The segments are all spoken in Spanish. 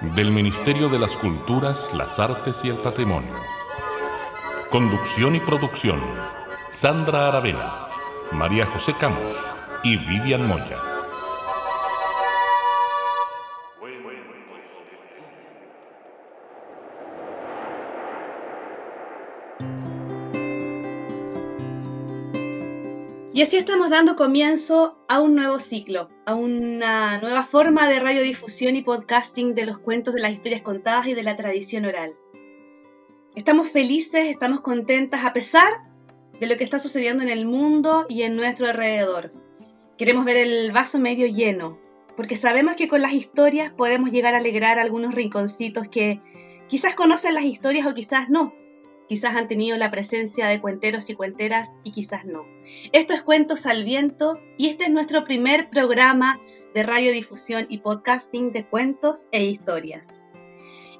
del Ministerio de las Culturas, las Artes y el Patrimonio. Conducción y producción, Sandra Aravena, María José Camus y Vivian Moya. Y así estamos dando comienzo a un nuevo ciclo, a una nueva forma de radiodifusión y podcasting de los cuentos de las historias contadas y de la tradición oral. Estamos felices, estamos contentas a pesar de lo que está sucediendo en el mundo y en nuestro alrededor. Queremos ver el vaso medio lleno, porque sabemos que con las historias podemos llegar a alegrar algunos rinconcitos que quizás conocen las historias o quizás no, Quizás han tenido la presencia de cuenteros y cuenteras y quizás no. Esto es Cuentos al Viento y este es nuestro primer programa de radiodifusión y podcasting de cuentos e historias.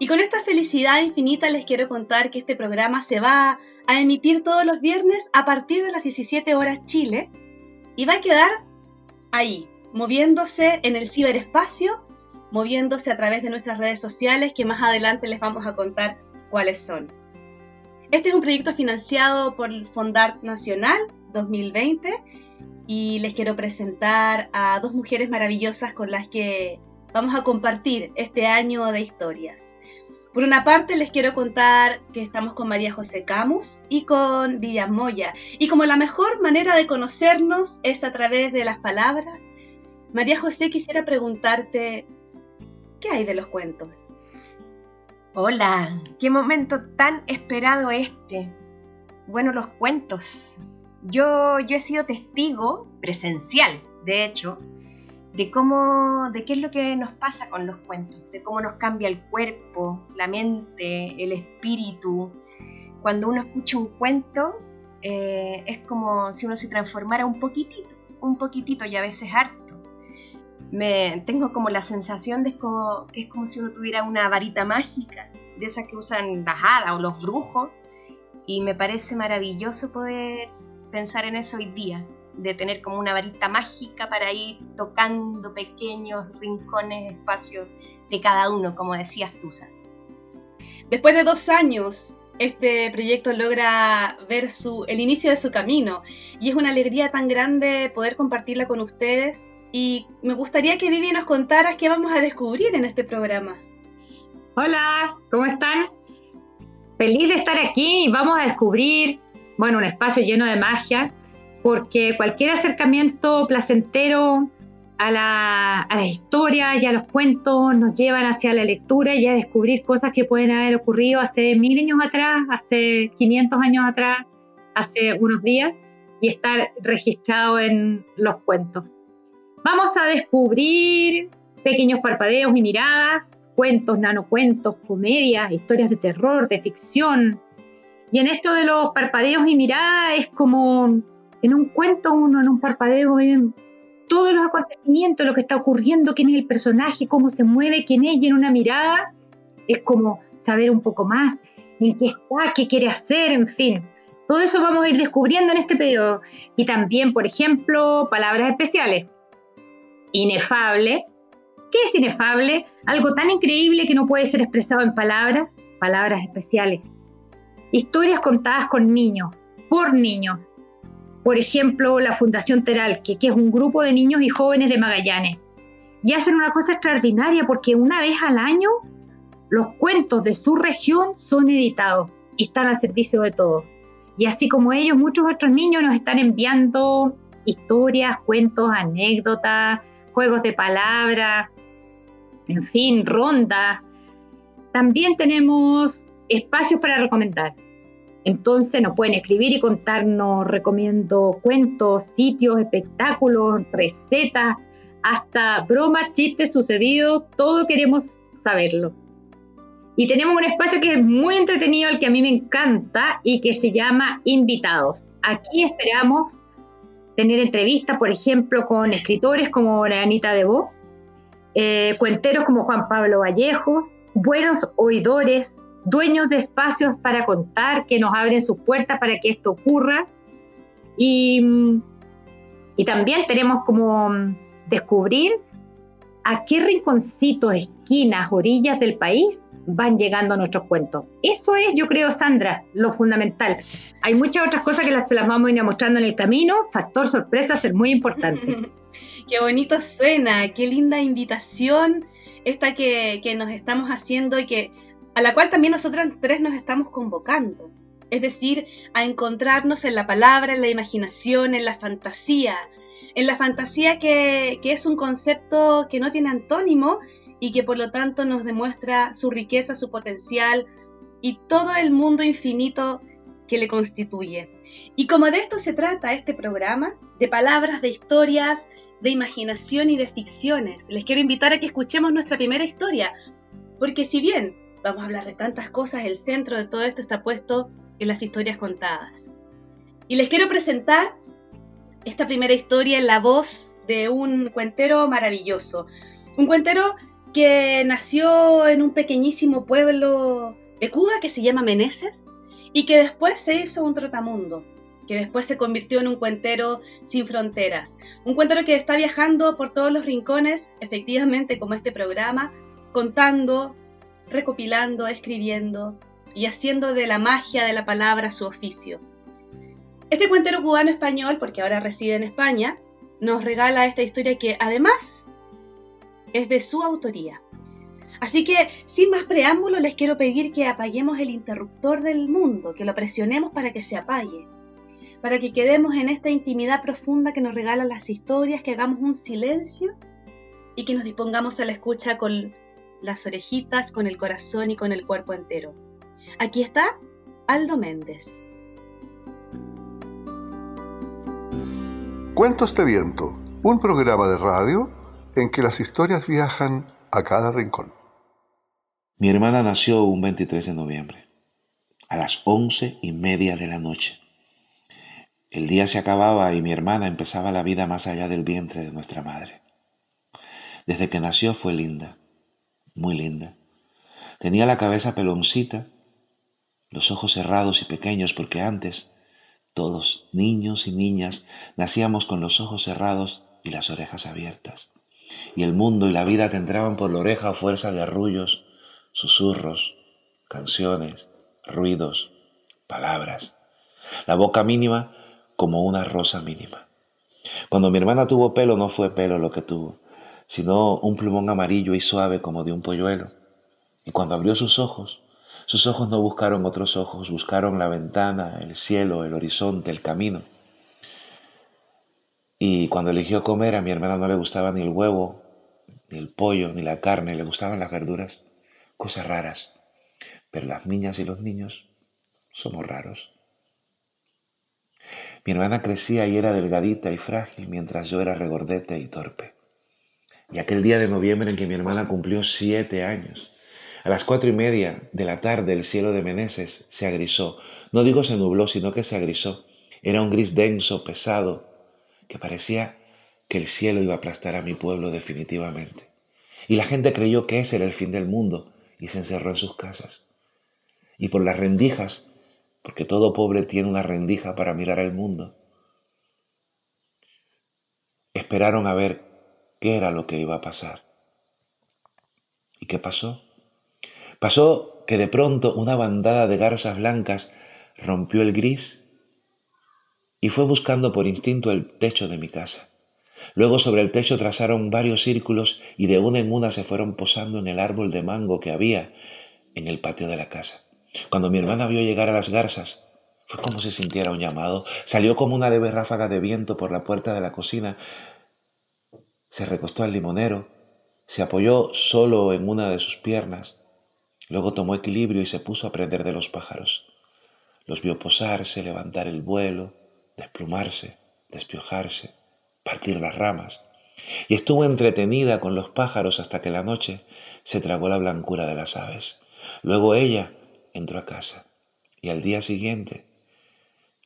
Y con esta felicidad infinita les quiero contar que este programa se va a emitir todos los viernes a partir de las 17 horas Chile y va a quedar ahí, moviéndose en el ciberespacio, moviéndose a través de nuestras redes sociales que más adelante les vamos a contar cuáles son. Este es un proyecto financiado por el Fondart Nacional 2020 y les quiero presentar a dos mujeres maravillosas con las que vamos a compartir este año de historias. Por una parte, les quiero contar que estamos con María José Camus y con Vivian Moya. Y como la mejor manera de conocernos es a través de las palabras, María José quisiera preguntarte, ¿qué hay de los cuentos? Hola, qué momento tan esperado este. Bueno, los cuentos. Yo, yo he sido testigo presencial, de hecho, de cómo, de qué es lo que nos pasa con los cuentos, de cómo nos cambia el cuerpo, la mente, el espíritu. Cuando uno escucha un cuento, eh, es como si uno se transformara un poquitito, un poquitito y a veces harto me tengo como la sensación de que es como si uno tuviera una varita mágica, de esas que usan las hadas o los brujos, y me parece maravilloso poder pensar en eso hoy día, de tener como una varita mágica para ir tocando pequeños rincones, espacios de cada uno, como decías tú. Después de dos años, este proyecto logra ver su, el inicio de su camino y es una alegría tan grande poder compartirla con ustedes y me gustaría que Vivi nos contaras qué vamos a descubrir en este programa. Hola, ¿cómo están? Feliz de estar aquí y vamos a descubrir, bueno, un espacio lleno de magia, porque cualquier acercamiento placentero a la, a historia y a los cuentos nos llevan hacia la lectura y a descubrir cosas que pueden haber ocurrido hace mil años atrás, hace 500 años atrás, hace unos días, y estar registrado en los cuentos. Vamos a descubrir pequeños parpadeos y miradas, cuentos, nanocuentos, comedias, historias de terror, de ficción. Y en esto de los parpadeos y miradas es como en un cuento uno, en un parpadeo, ven todos los acontecimientos, lo que está ocurriendo, quién es el personaje, cómo se mueve, quién es, y en una mirada es como saber un poco más en qué está, qué quiere hacer, en fin. Todo eso vamos a ir descubriendo en este periodo. Y también, por ejemplo, palabras especiales inefable. ¿Qué es inefable? Algo tan increíble que no puede ser expresado en palabras, palabras especiales. Historias contadas con niños, por niños. Por ejemplo, la Fundación Teral, que, que es un grupo de niños y jóvenes de Magallanes. Y hacen una cosa extraordinaria porque una vez al año los cuentos de su región son editados y están al servicio de todos. Y así como ellos, muchos otros niños nos están enviando historias, cuentos, anécdotas, juegos de palabras, en fin, rondas. También tenemos espacios para recomendar. Entonces nos pueden escribir y contarnos, recomiendo cuentos, sitios, espectáculos, recetas, hasta bromas, chistes sucedidos, todo queremos saberlo. Y tenemos un espacio que es muy entretenido, el que a mí me encanta y que se llama Invitados. Aquí esperamos tener entrevistas, por ejemplo, con escritores como Anita Debo, eh, cuenteros como Juan Pablo Vallejos, buenos oidores, dueños de espacios para contar, que nos abren sus puertas para que esto ocurra. Y, y también tenemos como descubrir a qué rinconcitos, esquinas, orillas del país van llegando nuestros cuentos. Eso es, yo creo, Sandra, lo fundamental. Hay muchas otras cosas que las, se las vamos a ir mostrando en el camino. Factor sorpresa es muy importante. qué bonito suena, qué linda invitación esta que, que nos estamos haciendo y que a la cual también nosotras tres nos estamos convocando. Es decir, a encontrarnos en la palabra, en la imaginación, en la fantasía. En la fantasía que, que es un concepto que no tiene antónimo y que por lo tanto nos demuestra su riqueza, su potencial y todo el mundo infinito que le constituye. Y como de esto se trata este programa, de palabras, de historias, de imaginación y de ficciones, les quiero invitar a que escuchemos nuestra primera historia, porque si bien vamos a hablar de tantas cosas, el centro de todo esto está puesto en las historias contadas. Y les quiero presentar esta primera historia en la voz de un cuentero maravilloso, un cuentero que nació en un pequeñísimo pueblo de Cuba que se llama Meneses y que después se hizo un trotamundo, que después se convirtió en un cuentero sin fronteras, un cuentero que está viajando por todos los rincones, efectivamente como este programa, contando, recopilando, escribiendo y haciendo de la magia de la palabra su oficio. Este cuentero cubano español, porque ahora reside en España, nos regala esta historia que además es de su autoría. Así que, sin más preámbulo, les quiero pedir que apaguemos el interruptor del mundo, que lo presionemos para que se apague, para que quedemos en esta intimidad profunda que nos regalan las historias, que hagamos un silencio y que nos dispongamos a la escucha con las orejitas, con el corazón y con el cuerpo entero. Aquí está Aldo Méndez. Cuentos de Viento, un programa de radio en que las historias viajan a cada rincón. Mi hermana nació un 23 de noviembre, a las once y media de la noche. El día se acababa y mi hermana empezaba la vida más allá del vientre de nuestra madre. Desde que nació fue linda, muy linda. Tenía la cabeza peloncita, los ojos cerrados y pequeños porque antes todos, niños y niñas, nacíamos con los ojos cerrados y las orejas abiertas y el mundo y la vida te entraban por la oreja a fuerza de arrullos, susurros, canciones, ruidos, palabras. La boca mínima como una rosa mínima. Cuando mi hermana tuvo pelo no fue pelo lo que tuvo, sino un plumón amarillo y suave como de un polluelo. Y cuando abrió sus ojos, sus ojos no buscaron otros ojos, buscaron la ventana, el cielo, el horizonte, el camino. Y cuando eligió comer, a mi hermana no le gustaba ni el huevo, ni el pollo, ni la carne, le gustaban las verduras, cosas raras. Pero las niñas y los niños somos raros. Mi hermana crecía y era delgadita y frágil mientras yo era regordete y torpe. Y aquel día de noviembre en que mi hermana cumplió siete años, a las cuatro y media de la tarde el cielo de Meneses se agrisó. No digo se nubló, sino que se agrisó. Era un gris denso, pesado, que parecía que el cielo iba a aplastar a mi pueblo definitivamente. Y la gente creyó que ese era el fin del mundo y se encerró en sus casas. Y por las rendijas, porque todo pobre tiene una rendija para mirar al mundo, esperaron a ver qué era lo que iba a pasar. ¿Y qué pasó? Pasó que de pronto una bandada de garzas blancas rompió el gris y fue buscando por instinto el techo de mi casa. Luego sobre el techo trazaron varios círculos y de una en una se fueron posando en el árbol de mango que había en el patio de la casa. Cuando mi hermana vio llegar a las garzas, fue como si sintiera un llamado. Salió como una leve ráfaga de viento por la puerta de la cocina. Se recostó al limonero, se apoyó solo en una de sus piernas. Luego tomó equilibrio y se puso a aprender de los pájaros. Los vio posarse, levantar el vuelo, desplumarse, despiojarse, partir las ramas, y estuvo entretenida con los pájaros hasta que la noche se tragó la blancura de las aves. Luego ella entró a casa y al día siguiente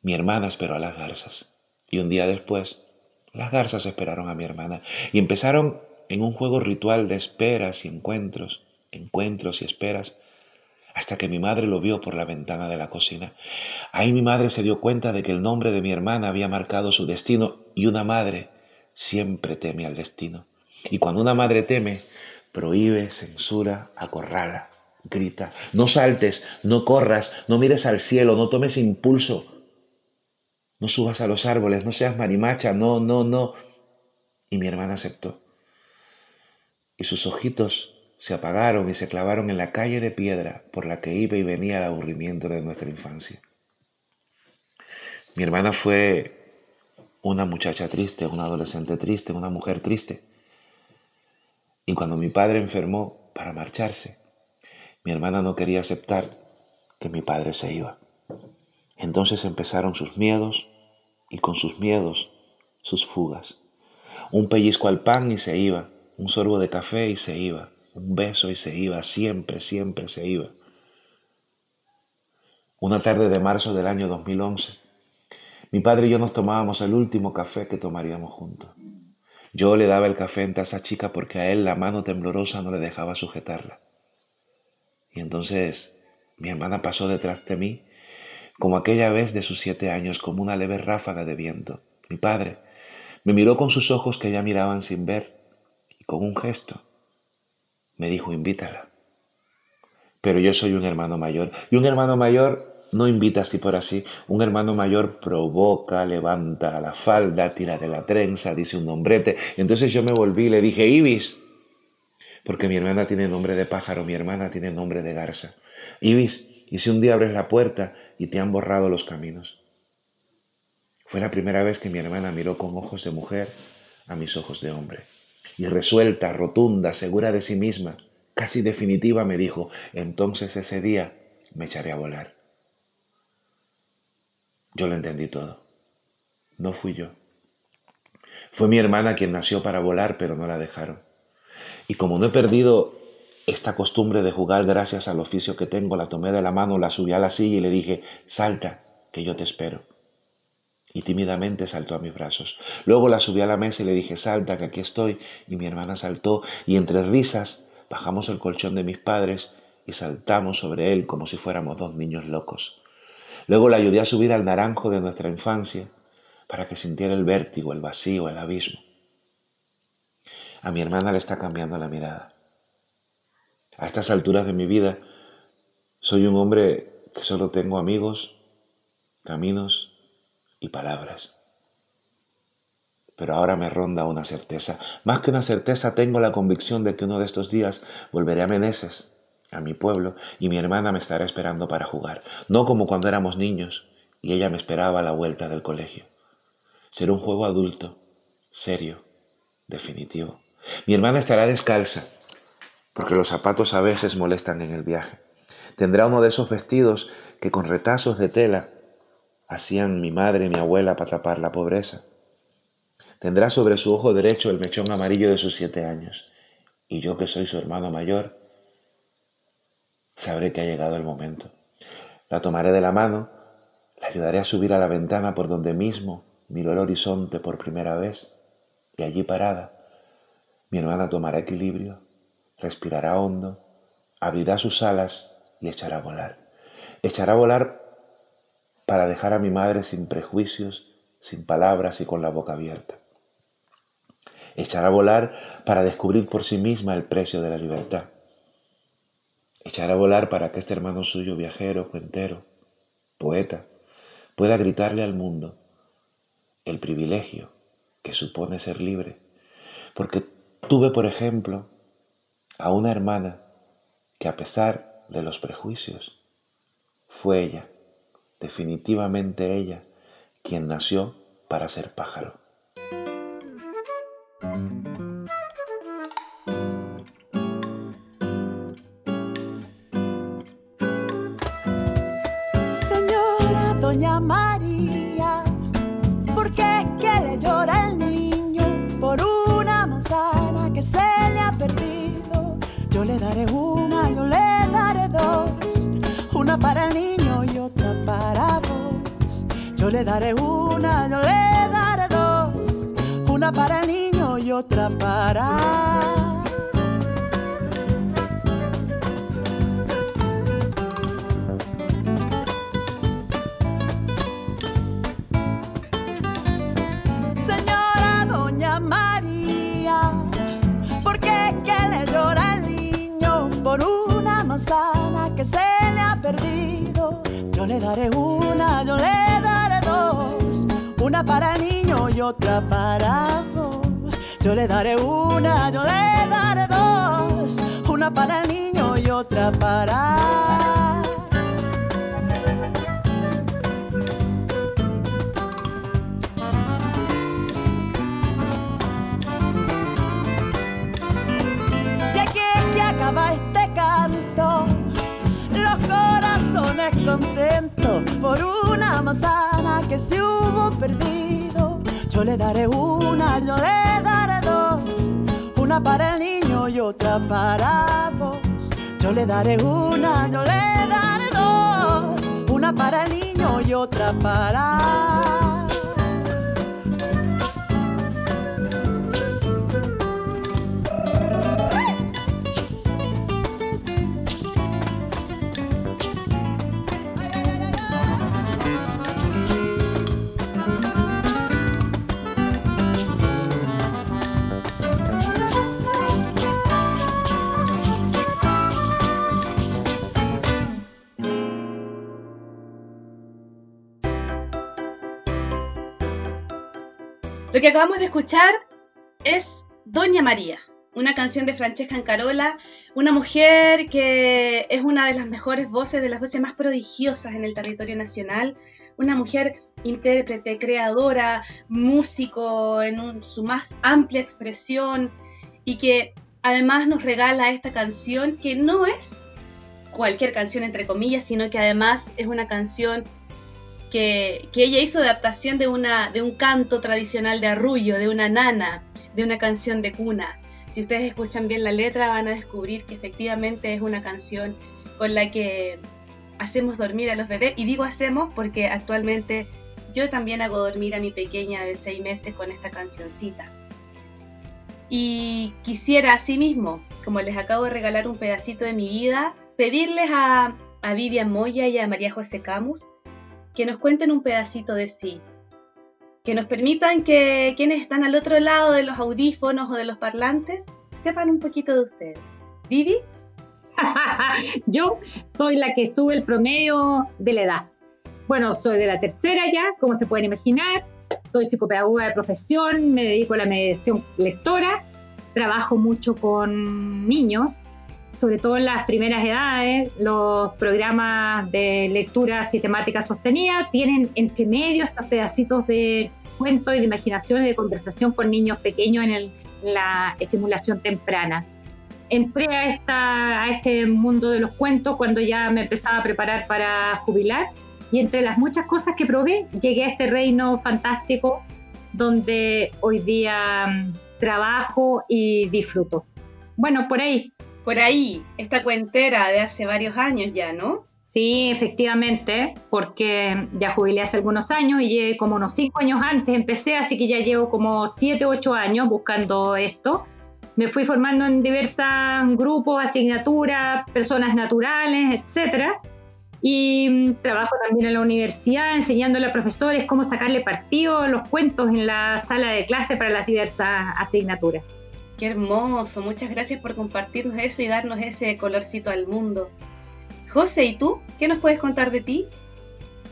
mi hermana esperó a las garzas. Y un día después, las garzas esperaron a mi hermana y empezaron en un juego ritual de esperas y encuentros, encuentros y esperas, hasta que mi madre lo vio por la ventana de la cocina. Ahí mi madre se dio cuenta de que el nombre de mi hermana había marcado su destino y una madre siempre teme al destino. Y cuando una madre teme, prohíbe, censura, acorrala, grita, no saltes, no corras, no mires al cielo, no tomes impulso, no subas a los árboles, no seas marimacha, no, no, no. Y mi hermana aceptó. Y sus ojitos se apagaron y se clavaron en la calle de piedra por la que iba y venía el aburrimiento de nuestra infancia. Mi hermana fue una muchacha triste, una adolescente triste, una mujer triste. Y cuando mi padre enfermó para marcharse, mi hermana no quería aceptar que mi padre se iba. Entonces empezaron sus miedos y con sus miedos sus fugas. Un pellizco al pan y se iba, un sorbo de café y se iba, un beso y se iba, siempre, siempre se iba. Una tarde de marzo del año 2011, mi padre y yo nos tomábamos el último café que tomaríamos juntos. Yo le daba el café en taza chica porque a él la mano temblorosa no le dejaba sujetarla. Y entonces mi hermana pasó detrás de mí como aquella vez de sus siete años, como una leve ráfaga de viento. Mi padre me miró con sus ojos que ya miraban sin ver y con un gesto me dijo, invítala. Pero yo soy un hermano mayor y un hermano mayor no invita así por así. Un hermano mayor provoca, levanta la falda, tira de la trenza, dice un nombrete. Entonces yo me volví y le dije, Ibis, porque mi hermana tiene nombre de pájaro, mi hermana tiene nombre de garza. Ibis, ¿y si un día abres la puerta y te han borrado los caminos? Fue la primera vez que mi hermana miró con ojos de mujer a mis ojos de hombre. Y resuelta, rotunda, segura de sí misma, casi definitiva, me dijo, entonces ese día me echaré a volar. Yo lo entendí todo. No fui yo. Fue mi hermana quien nació para volar, pero no la dejaron. Y como no he perdido esta costumbre de jugar gracias al oficio que tengo, la tomé de la mano, la subí a la silla y le dije, salta, que yo te espero. Y tímidamente saltó a mis brazos. Luego la subí a la mesa y le dije, salta, que aquí estoy. Y mi hermana saltó y entre risas bajamos el colchón de mis padres y saltamos sobre él como si fuéramos dos niños locos. Luego la ayudé a subir al naranjo de nuestra infancia para que sintiera el vértigo, el vacío, el abismo. A mi hermana le está cambiando la mirada. A estas alturas de mi vida soy un hombre que solo tengo amigos, caminos y palabras. Pero ahora me ronda una certeza. Más que una certeza, tengo la convicción de que uno de estos días volveré a Meneses, a mi pueblo, y mi hermana me estará esperando para jugar. No como cuando éramos niños y ella me esperaba a la vuelta del colegio. Será un juego adulto, serio, definitivo. Mi hermana estará descalza, porque los zapatos a veces molestan en el viaje. Tendrá uno de esos vestidos que con retazos de tela hacían mi madre y mi abuela para tapar la pobreza. Tendrá sobre su ojo derecho el mechón amarillo de sus siete años. Y yo que soy su hermano mayor, sabré que ha llegado el momento. La tomaré de la mano, la ayudaré a subir a la ventana por donde mismo miró el horizonte por primera vez y allí parada, mi hermana tomará equilibrio respirará hondo, abrirá sus alas y echará a volar. Echará a volar para dejar a mi madre sin prejuicios, sin palabras y con la boca abierta. Echará a volar para descubrir por sí misma el precio de la libertad. Echará a volar para que este hermano suyo, viajero, cuentero, poeta, pueda gritarle al mundo el privilegio que supone ser libre. Porque tuve, por ejemplo, a una hermana que a pesar de los prejuicios, fue ella, definitivamente ella, quien nació para ser pájaro. Daré una, yo le daré dos, una para el niño y otra para que se le ha perdido. Yo le daré una, yo le. Una para el niño y otra para vos. Yo le daré una, yo le daré dos. Una para el niño y otra para por una manzana que se hubo perdido. Yo le daré una, yo le daré dos, una para el niño y otra para vos. Yo le daré una, yo le daré dos, una para el niño y otra para que acabamos de escuchar es Doña María, una canción de Francesca Ancarola, una mujer que es una de las mejores voces, de las voces más prodigiosas en el territorio nacional, una mujer intérprete, creadora, músico en su más amplia expresión y que además nos regala esta canción que no es cualquier canción entre comillas, sino que además es una canción que, ella hizo adaptación de, una, de un canto tradicional de arrullo, de una nana, de una canción de cuna. Si ustedes escuchan bien la letra van a descubrir que efectivamente es una canción con la que hacemos dormir a los bebés. Y digo hacemos porque actualmente yo también hago dormir a mi pequeña de seis meses con esta cancioncita. Y quisiera asimismo, como les acabo de regalar un pedacito de mi vida, pedirles a, a Vivian Moya y a María José Camus que nos cuenten un pedacito de sí, que nos permitan que quienes están al otro lado de los audífonos o de los parlantes sepan un poquito de ustedes. Vivi. Yo soy la que sube el promedio de la edad. Bueno, soy de la tercera ya, como se pueden imaginar. Soy psicopedagoga de profesión, me dedico a la mediación lectora, trabajo mucho con niños sobre todo en las primeras edades, los programas de lectura sistemática sostenida tienen entre medio estos pedacitos de cuento y de imaginación y de conversación con niños pequeños en, la estimulación temprana. Entré a, esta, a este mundo de los cuentos cuando ya me empezaba a preparar para jubilar y entre las muchas cosas que probé llegué a este reino fantástico donde hoy día mm, trabajo y disfruto. Bueno, por ahí, por ahí, esta cuentera de hace varios años ya, ¿no? Sí, efectivamente, porque ya jubilé hace algunos años y como unos cinco años antes empecé, así que ya llevo como siete, ocho años buscando esto. Me fui formando en diversos grupos, asignaturas, personas naturales, etcétera. Y mm, trabajo también en la universidad enseñándole a profesores cómo sacarle partido a los cuentos en la sala de clase para las diversas asignaturas. Qué hermoso, muchas gracias por compartirnos eso y darnos ese colorcito al mundo. José, ¿y tú? ¿Qué nos puedes contar de ti?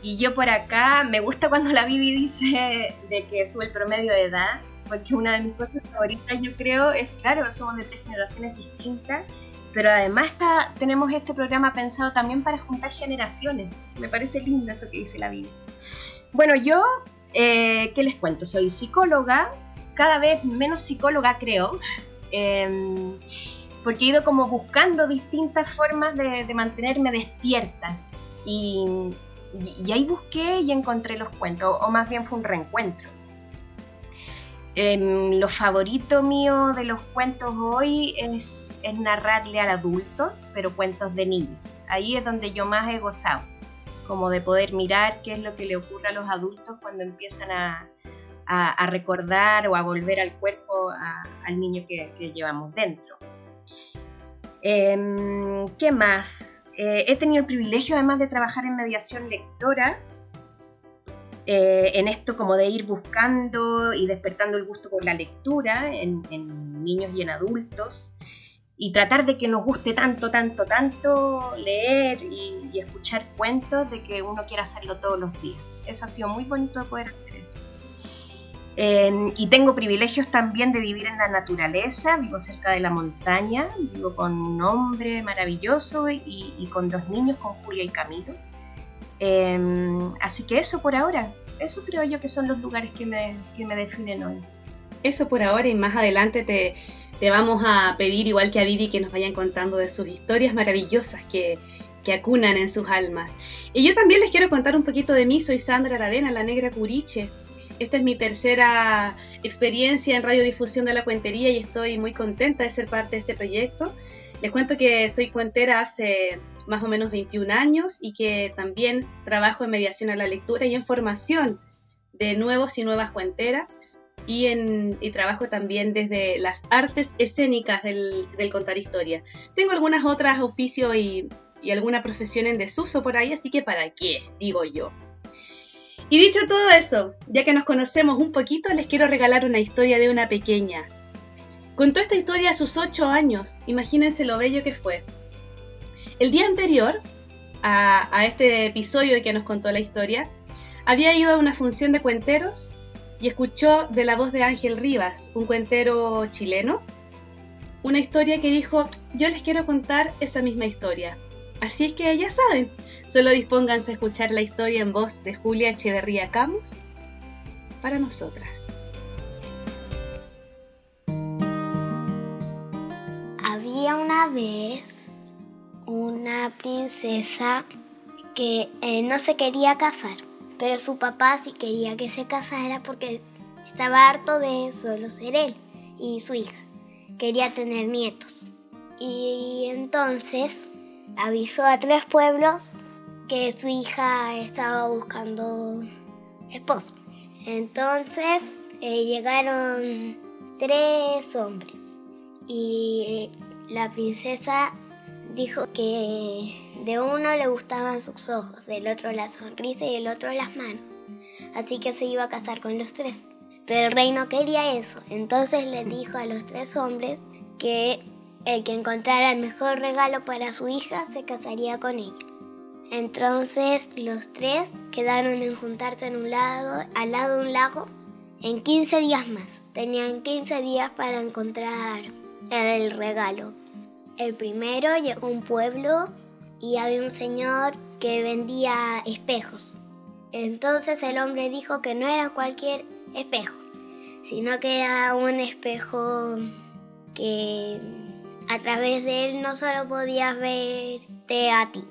Y yo por acá, me gusta cuando la Bibi dice de que sube el promedio de edad, porque una de mis cosas favoritas yo creo es, claro, somos de tres generaciones distintas, pero además está, tenemos este programa pensado también para juntar generaciones. Me parece lindo eso que dice la Bibi. Bueno, yo, eh, ¿qué les cuento? Soy psicóloga, cada vez menos psicóloga, creo, em, porque he ido como buscando distintas formas de, mantenerme despierta. Y, ahí busqué y encontré los cuentos, o más bien fue un reencuentro. Em, lo favorito mío de los cuentos hoy es, narrarle a adultos, pero cuentos de niños. Ahí es donde yo más he gozado, como de poder mirar qué es lo que le ocurre a los adultos cuando empiezan a, recordar o a volver al cuerpo al niño que, llevamos dentro. Em, ¿Qué más? Eh, he tenido el privilegio además de trabajar en mediación lectora eh, en esto como de ir buscando y despertando el gusto por la lectura en, niños y en adultos y tratar de que nos guste tanto, tanto, tanto leer y, escuchar cuentos de que uno quiera hacerlo todos los días. Eso ha sido muy bonito de poder hacer y tengo privilegios también de vivir en la naturaleza, vivo cerca de la montaña, vivo con un hombre maravilloso y, con dos niños, con Julia y Camilo. Em, así que eso por ahora, eso creo yo que son los lugares que me, definen hoy. Eso por ahora y más adelante te, te vamos a pedir, igual que a Vivi, que nos vayan contando de sus historias maravillosas que, que acunan en sus almas. Y yo también les quiero contar un poquito de mí, soy Sandra Aravena, la negra curiche. Esta es mi tercera experiencia en radiodifusión de la cuentería y estoy muy contenta de ser parte de este proyecto. Les cuento que soy cuentera hace más o menos 21 años y que también trabajo en mediación a la lectura y en formación de nuevos y nuevas cuenteras y, trabajo también desde las artes escénicas del, contar historia. Tengo algunas otras oficios y, y alguna profesión en desuso por ahí, así que para qué, digo yo. Y dicho todo eso, ya que nos conocemos un poquito, les quiero regalar una historia de una pequeña, Contó esta historia a sus ocho años, imagínense lo bello que fue. El día anterior a, este episodio que nos contó la historia, había ido a una función de cuenteros y escuchó de la voz de Ángel Rivas, un cuentero chileno, una historia que dijo, yo les quiero contar esa misma historia. Así es que ya saben, solo dispónganse a escuchar la historia en voz de Julia Echeverría Camus para nosotras. una vez una princesa que eh, no se quería casar, pero su papá sí quería que se casara porque estaba harto de solo ser él y su hija. Quería tener nietos. Y entonces avisó a tres pueblos que su hija estaba buscando esposo. Entonces eh, llegaron tres hombres y la princesa dijo que de uno le gustaban sus ojos, del otro la sonrisa y del otro las manos. Así que se iba a casar con los tres. Pero el rey no quería eso, entonces le dijo a los tres hombres que el que encontrara el mejor regalo para su hija se casaría con ella. Entonces los tres quedaron en juntarse en un lado, al lado de un lago en 15 días más. Tenían 15 días para encontrar el regalo. El primero llegó a un pueblo y había un señor que vendía espejos. Entonces el hombre dijo que no era cualquier espejo, sino que era un espejo que a través de él no solo podías verte a ti,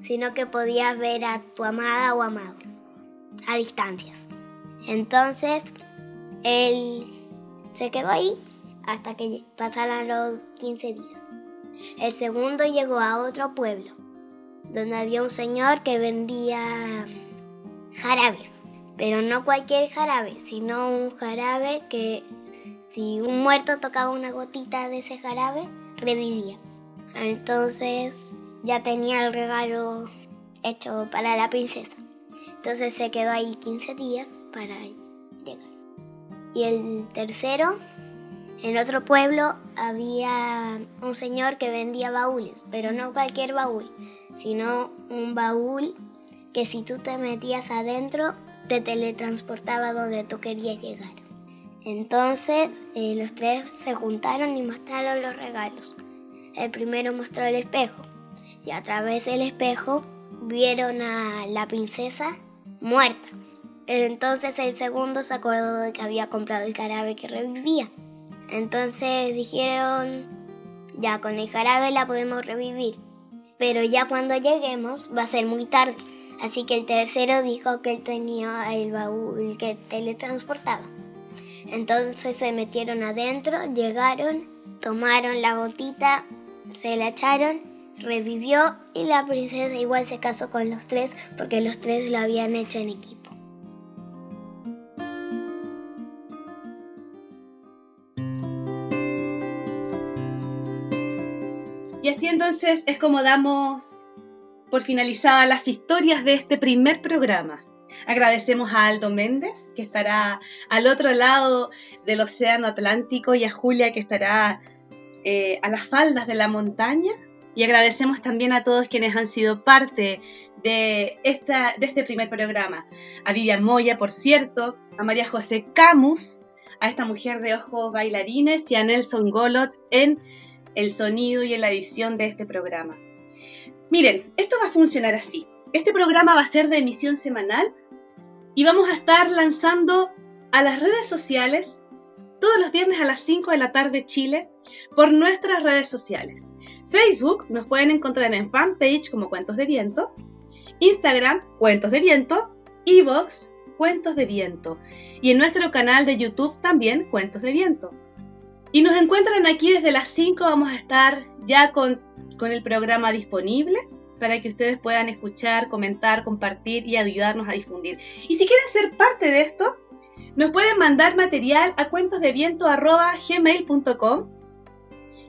sino que podías ver a tu amada o amado a distancias. Entonces él se quedó ahí hasta que pasaran los 15 días. El segundo llegó a otro pueblo, donde había un señor que vendía jarabes, pero no cualquier jarabe, sino un jarabe que si un muerto tocaba una gotita de ese jarabe, revivía. Entonces ya tenía el regalo hecho para la princesa. Entonces se quedó ahí 15 días para llegar. Y el tercero en otro pueblo había un señor que vendía baúles, pero no cualquier baúl, sino un baúl que si tú te metías adentro te teletransportaba donde tú querías llegar. Entonces eh, los tres se juntaron y mostraron los regalos. El primero mostró el espejo y a través del espejo vieron a la princesa muerta. Entonces el segundo se acordó de que había comprado el jarabe que revivía. Entonces dijeron, ya con el jarabe la podemos revivir, pero ya cuando lleguemos va a ser muy tarde. Así que el tercero dijo que él tenía el baúl que teletransportaba. Entonces se metieron adentro, llegaron, tomaron la gotita, se la echaron, revivió y la princesa igual se casó con los tres porque los tres lo habían hecho en equipo. Y así entonces es como damos por finalizadas las historias de este primer programa. Agradecemos a Aldo Méndez, que estará al otro lado del Océano Atlántico, y a Julia, que estará eh, a las faldas de la montaña. Y agradecemos también a todos quienes han sido parte de, esta, de este primer programa. A Vivian Moya, por cierto, a María José Camus, a esta mujer de ojos bailarines y a Nelson Golot en el sonido y en la edición de este programa. Miren, esto va a funcionar así. Este programa va a ser de emisión semanal y vamos a estar lanzando a las redes sociales todos los viernes a las 5 de la tarde Chile por nuestras redes sociales. Facebook nos pueden encontrar en fanpage como Cuentos de Viento, Instagram Cuentos de Viento, Evox Cuentos de Viento y en nuestro canal de YouTube también Cuentos de Viento. Y nos encuentran aquí desde las 5, vamos a estar ya con, con el programa disponible para que ustedes puedan escuchar, comentar, compartir y ayudarnos a difundir. Y si quieren ser parte de esto, nos pueden mandar material a cuentosdeviento.gmail.com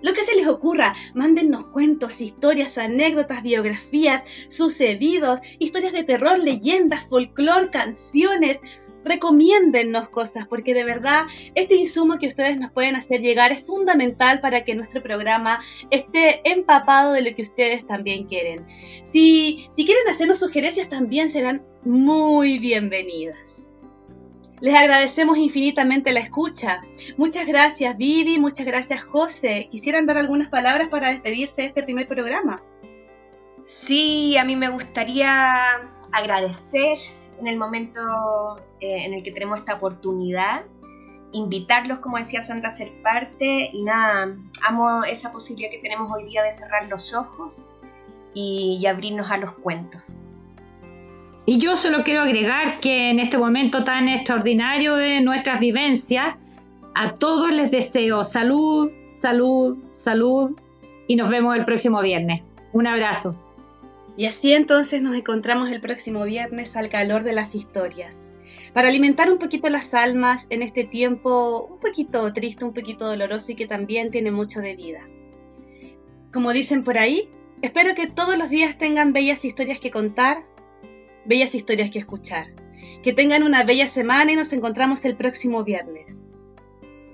lo que se les ocurra, mándennos cuentos, historias, anécdotas, biografías, sucedidos, historias de terror, leyendas, folclore, canciones, recomiéndennos cosas, porque de verdad este insumo que ustedes nos pueden hacer llegar es fundamental para que nuestro programa esté empapado de lo que ustedes también quieren. Si, si quieren hacernos sugerencias también serán muy bienvenidas. Les agradecemos infinitamente la escucha. Muchas gracias Vivi, muchas gracias José. ¿Quisieran dar algunas palabras para despedirse de este primer programa? Sí, a mí me gustaría agradecer en el momento eh, en el que tenemos esta oportunidad, invitarlos, como decía Sandra, a ser parte y nada, amo esa posibilidad que tenemos hoy día de cerrar los ojos y, abrirnos a los cuentos. Y yo solo quiero agregar que en este momento tan extraordinario de nuestras vivencias, a todos les deseo salud, salud, salud y nos vemos el próximo viernes. Un abrazo. Y así entonces nos encontramos el próximo viernes al calor de las historias, para alimentar un poquito las almas en este tiempo un poquito triste, un poquito doloroso y que también tiene mucho de vida. Como dicen por ahí, espero que todos los días tengan bellas historias que contar, bellas historias que escuchar. Que tengan una bella semana y nos encontramos el próximo viernes.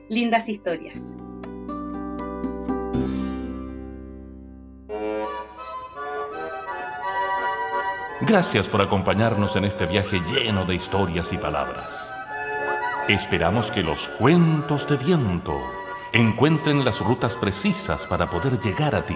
Lindas historias. Gracias por acompañarnos en este viaje lleno de historias y palabras. Esperamos que los cuentos de viento encuentren las rutas precisas para poder llegar a ti